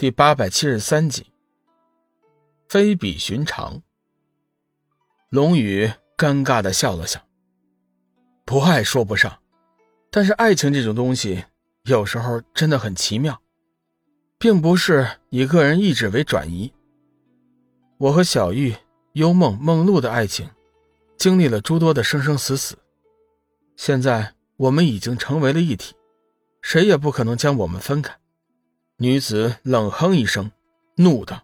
第八百七十三集，非比寻常。龙宇尴尬的笑了笑，不爱说不上，但是爱情这种东西，有时候真的很奇妙，并不是以个人意志为转移。我和小玉、幽梦、梦露的爱情，经历了诸多的生生死死，现在我们已经成为了一体，谁也不可能将我们分开。女子冷哼一声，怒道：“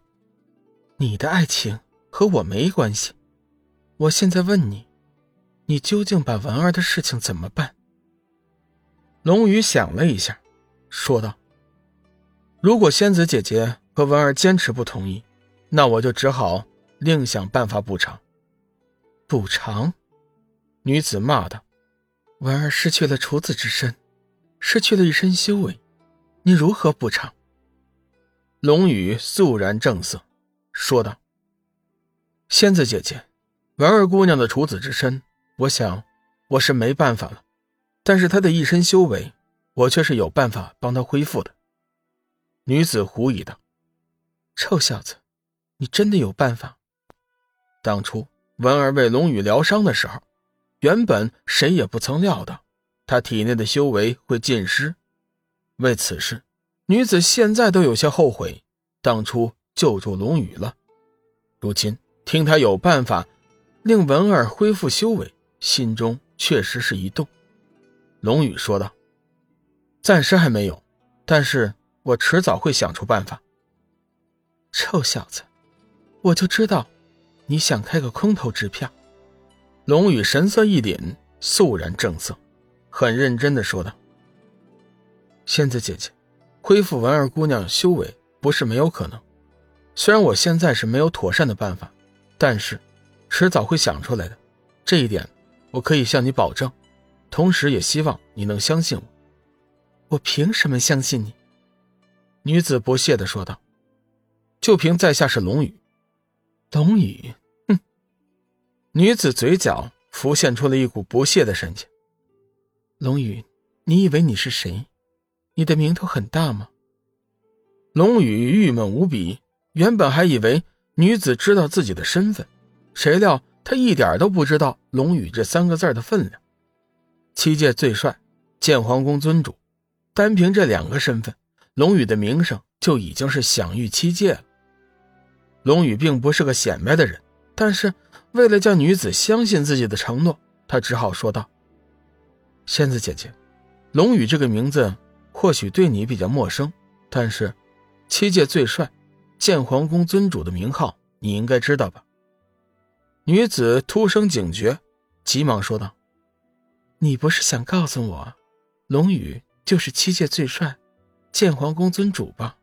你的爱情和我没关系。我现在问你，你究竟把文儿的事情怎么办？”龙宇想了一下，说道：“如果仙子姐姐和文儿坚持不同意，那我就只好另想办法补偿。”补偿？女子骂道：“文儿失去了处子之身，失去了一身修为，你如何补偿？”龙宇肃然正色，说道：“仙子姐姐，文儿姑娘的处子之身，我想我是没办法了。但是她的一身修为，我却是有办法帮她恢复的。”女子狐疑道：“臭小子，你真的有办法？当初文儿为龙宇疗伤的时候，原本谁也不曾料到，她体内的修为会尽失。为此事。”女子现在都有些后悔，当初救助龙宇了。如今听他有办法令文儿恢复修为，心中确实是一动。龙宇说道：“暂时还没有，但是我迟早会想出办法。”臭小子，我就知道你想开个空头支票。龙宇神色一凛，肃然正色，很认真的说道：“仙子姐姐。”恢复文儿姑娘修为不是没有可能，虽然我现在是没有妥善的办法，但是迟早会想出来的，这一点我可以向你保证，同时也希望你能相信我。我凭什么相信你？女子不屑的说道。就凭在下是龙宇，龙宇，哼！女子嘴角浮现出了一股不屑的神情。龙宇，你以为你是谁？你的名头很大吗？龙宇郁闷无比，原本还以为女子知道自己的身份，谁料她一点都不知道“龙宇”这三个字的分量。七界最帅，建皇宫尊主，单凭这两个身份，龙宇的名声就已经是享誉七界了。龙宇并不是个显摆的人，但是为了叫女子相信自己的承诺，他只好说道：“仙子姐姐，龙宇这个名字。”或许对你比较陌生，但是七界最帅剑皇宫尊主的名号你应该知道吧？女子突生警觉，急忙说道：“你不是想告诉我，龙宇就是七界最帅剑皇宫尊主吧？”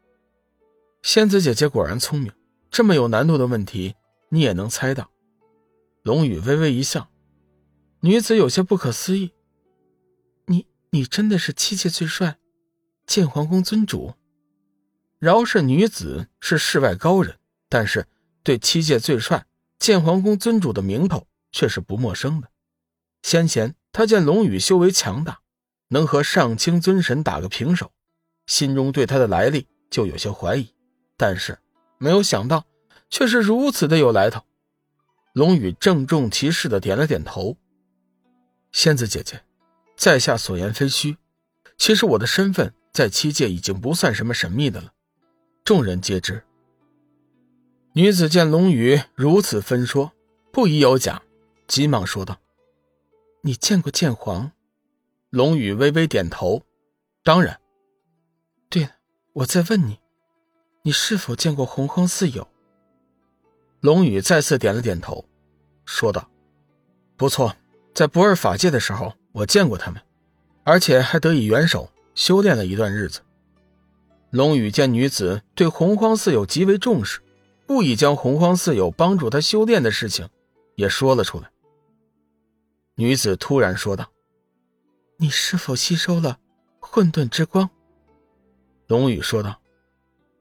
仙子姐姐果然聪明，这么有难度的问题你也能猜到。龙宇微微一笑，女子有些不可思议：“你你真的是七界最帅？”剑皇宫尊主，饶是女子是世外高人，但是对七界最帅剑皇宫尊主的名头却是不陌生的。先前他见龙宇修为强大，能和上清尊神打个平手，心中对他的来历就有些怀疑，但是没有想到却是如此的有来头。龙宇郑重其事的点了点头：“仙子姐姐，在下所言非虚，其实我的身份。”在七界已经不算什么神秘的了，众人皆知。女子见龙宇如此分说，不疑有假，急忙说道：“你见过剑皇？”龙宇微微点头：“当然。”对了，我再问你，你是否见过洪荒四友？龙宇再次点了点头，说道：“不错，在不二法界的时候，我见过他们，而且还得以援手。”修炼了一段日子，龙宇见女子对洪荒四友极为重视，故意将洪荒四友帮助他修炼的事情也说了出来。女子突然说道：“你是否吸收了混沌之光？”龙宇说道：“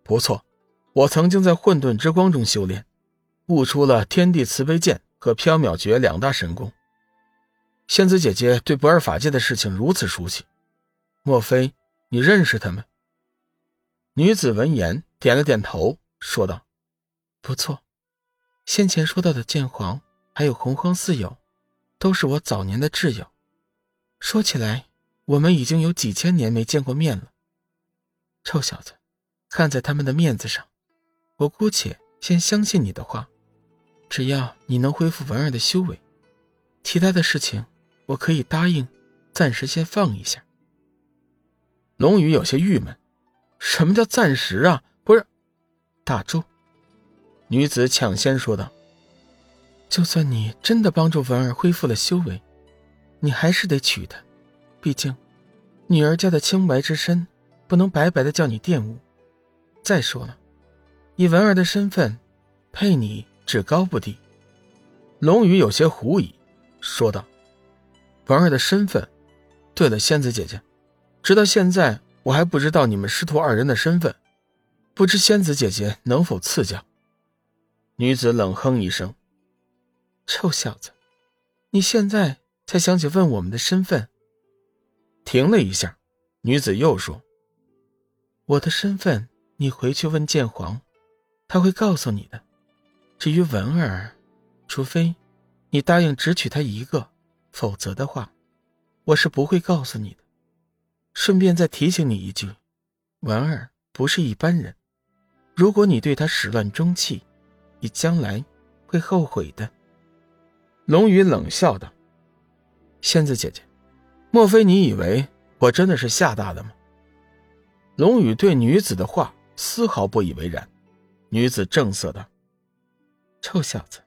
不错，我曾经在混沌之光中修炼，悟出了天地慈悲剑和缥缈诀两大神功。仙子姐姐对不二法界的事情如此熟悉。”莫非你认识他们？女子闻言点了点头，说道：“不错，先前说到的剑皇还有洪荒四友，都是我早年的挚友。说起来，我们已经有几千年没见过面了。臭小子，看在他们的面子上，我姑且先相信你的话。只要你能恢复文儿的修为，其他的事情我可以答应，暂时先放一下。”龙宇有些郁闷：“什么叫暂时啊？不是，打住！”女子抢先说道：“就算你真的帮助文儿恢复了修为，你还是得娶她。毕竟，女儿家的清白之身不能白白的叫你玷污。再说了，以文儿的身份，配你只高不低。”龙宇有些狐疑，说道：“文儿的身份？对了，仙子姐姐。”直到现在，我还不知道你们师徒二人的身份，不知仙子姐姐能否赐教？女子冷哼一声：“臭小子，你现在才想起问我们的身份？”停了一下，女子又说：“我的身份，你回去问剑皇，他会告诉你的。至于文儿，除非你答应只娶她一个，否则的话，我是不会告诉你的。”顺便再提醒你一句，文儿不是一般人，如果你对她始乱终弃，你将来会后悔的。龙宇冷笑道：“仙子姐姐，莫非你以为我真的是吓大的吗？”龙宇对女子的话丝毫不以为然。女子正色道：“臭小子，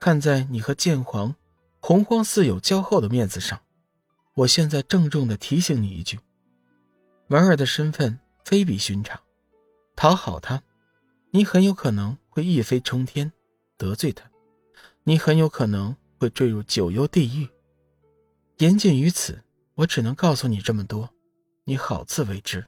看在你和剑皇、洪荒四友交好的面子上。”我现在郑重的提醒你一句，文儿的身份非比寻常，讨好她，你很有可能会一飞冲天；得罪她，你很有可能会坠入九幽地狱。言尽于此，我只能告诉你这么多，你好自为之。